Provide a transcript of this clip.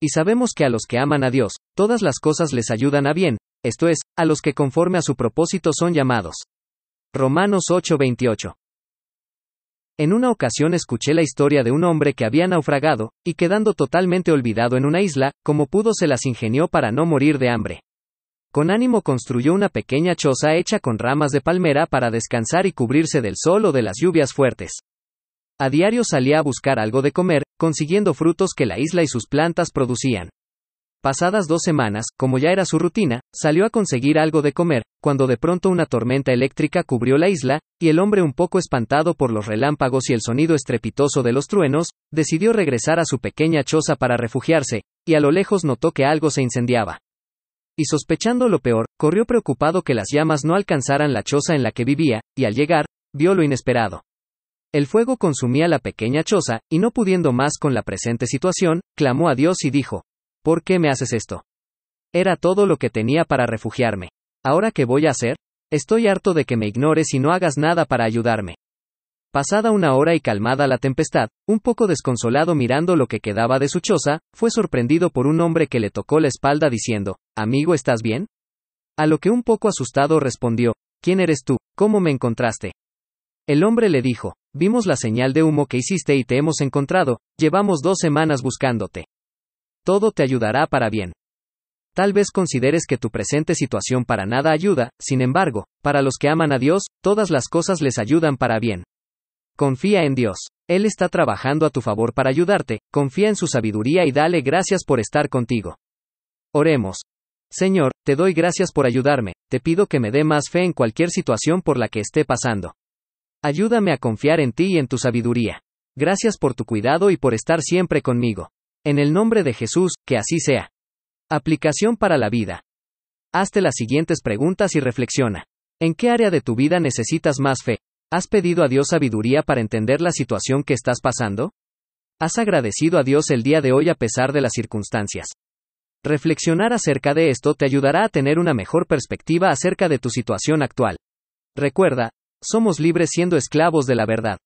Y sabemos que a los que aman a Dios, todas las cosas les ayudan a bien, esto es, a los que conforme a su propósito son llamados. Romanos 8:28. En una ocasión escuché la historia de un hombre que había naufragado, y quedando totalmente olvidado en una isla, como pudo se las ingenió para no morir de hambre. Con ánimo construyó una pequeña choza hecha con ramas de palmera para descansar y cubrirse del sol o de las lluvias fuertes. A diario salía a buscar algo de comer, consiguiendo frutos que la isla y sus plantas producían. Pasadas dos semanas, como ya era su rutina, salió a conseguir algo de comer, cuando de pronto una tormenta eléctrica cubrió la isla, y el hombre un poco espantado por los relámpagos y el sonido estrepitoso de los truenos, decidió regresar a su pequeña choza para refugiarse, y a lo lejos notó que algo se incendiaba. Y sospechando lo peor, corrió preocupado que las llamas no alcanzaran la choza en la que vivía, y al llegar, vio lo inesperado. El fuego consumía la pequeña choza, y no pudiendo más con la presente situación, clamó a Dios y dijo, ¿Por qué me haces esto? Era todo lo que tenía para refugiarme. ¿Ahora qué voy a hacer? Estoy harto de que me ignores y no hagas nada para ayudarme. Pasada una hora y calmada la tempestad, un poco desconsolado mirando lo que quedaba de su choza, fue sorprendido por un hombre que le tocó la espalda diciendo, Amigo, ¿estás bien? A lo que un poco asustado respondió, ¿Quién eres tú? ¿Cómo me encontraste? El hombre le dijo, Vimos la señal de humo que hiciste y te hemos encontrado, llevamos dos semanas buscándote todo te ayudará para bien. Tal vez consideres que tu presente situación para nada ayuda, sin embargo, para los que aman a Dios, todas las cosas les ayudan para bien. Confía en Dios. Él está trabajando a tu favor para ayudarte, confía en su sabiduría y dale gracias por estar contigo. Oremos. Señor, te doy gracias por ayudarme, te pido que me dé más fe en cualquier situación por la que esté pasando. Ayúdame a confiar en ti y en tu sabiduría. Gracias por tu cuidado y por estar siempre conmigo. En el nombre de Jesús, que así sea. Aplicación para la vida. Hazte las siguientes preguntas y reflexiona. ¿En qué área de tu vida necesitas más fe? ¿Has pedido a Dios sabiduría para entender la situación que estás pasando? ¿Has agradecido a Dios el día de hoy a pesar de las circunstancias? Reflexionar acerca de esto te ayudará a tener una mejor perspectiva acerca de tu situación actual. Recuerda, somos libres siendo esclavos de la verdad.